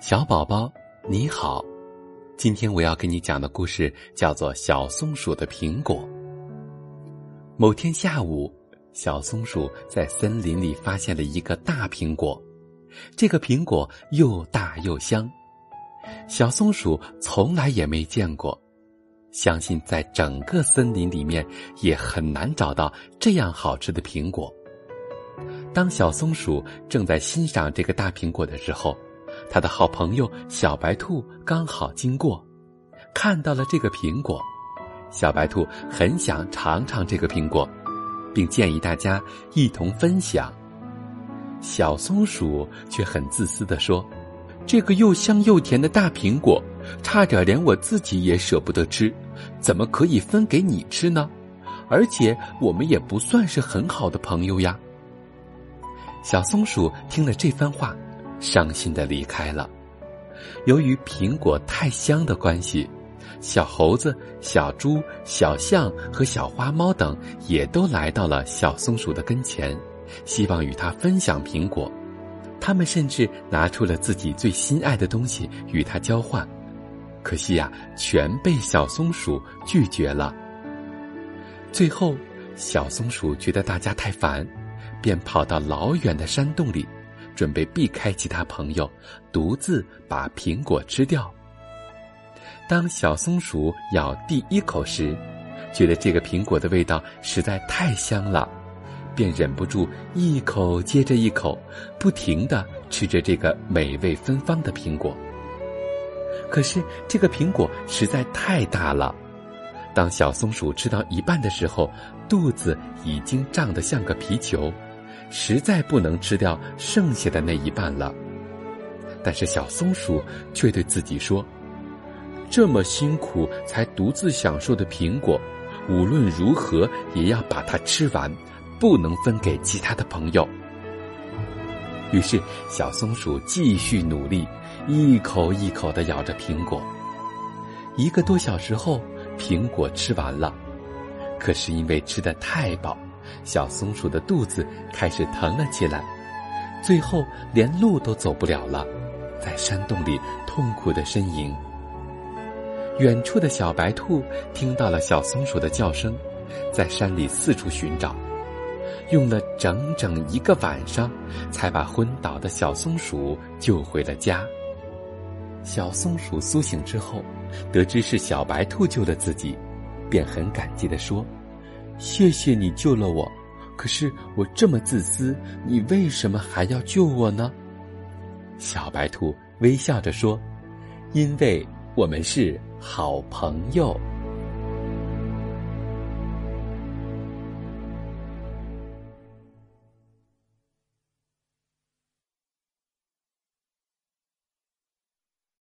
小宝宝，你好，今天我要给你讲的故事叫做《小松鼠的苹果》。某天下午，小松鼠在森林里发现了一个大苹果，这个苹果又大又香，小松鼠从来也没见过，相信在整个森林里面也很难找到这样好吃的苹果。当小松鼠正在欣赏这个大苹果的时候，他的好朋友小白兔刚好经过，看到了这个苹果。小白兔很想尝尝这个苹果，并建议大家一同分享。小松鼠却很自私的说：“这个又香又甜的大苹果，差点连我自己也舍不得吃，怎么可以分给你吃呢？而且我们也不算是很好的朋友呀。”小松鼠听了这番话。伤心的离开了。由于苹果太香的关系，小猴子、小猪、小象和小花猫等也都来到了小松鼠的跟前，希望与它分享苹果。他们甚至拿出了自己最心爱的东西与它交换，可惜呀，全被小松鼠拒绝了。最后，小松鼠觉得大家太烦，便跑到老远的山洞里。准备避开其他朋友，独自把苹果吃掉。当小松鼠咬第一口时，觉得这个苹果的味道实在太香了，便忍不住一口接着一口，不停的吃着这个美味芬芳的苹果。可是这个苹果实在太大了，当小松鼠吃到一半的时候，肚子已经胀得像个皮球。实在不能吃掉剩下的那一半了，但是小松鼠却对自己说：“这么辛苦才独自享受的苹果，无论如何也要把它吃完，不能分给其他的朋友。”于是，小松鼠继续努力，一口一口的咬着苹果。一个多小时后，苹果吃完了，可是因为吃的太饱。小松鼠的肚子开始疼了起来，最后连路都走不了了，在山洞里痛苦的呻吟。远处的小白兔听到了小松鼠的叫声，在山里四处寻找，用了整整一个晚上，才把昏倒的小松鼠救回了家。小松鼠苏醒之后，得知是小白兔救了自己，便很感激地说。谢谢你救了我，可是我这么自私，你为什么还要救我呢？小白兔微笑着说：“因为我们是好朋友。”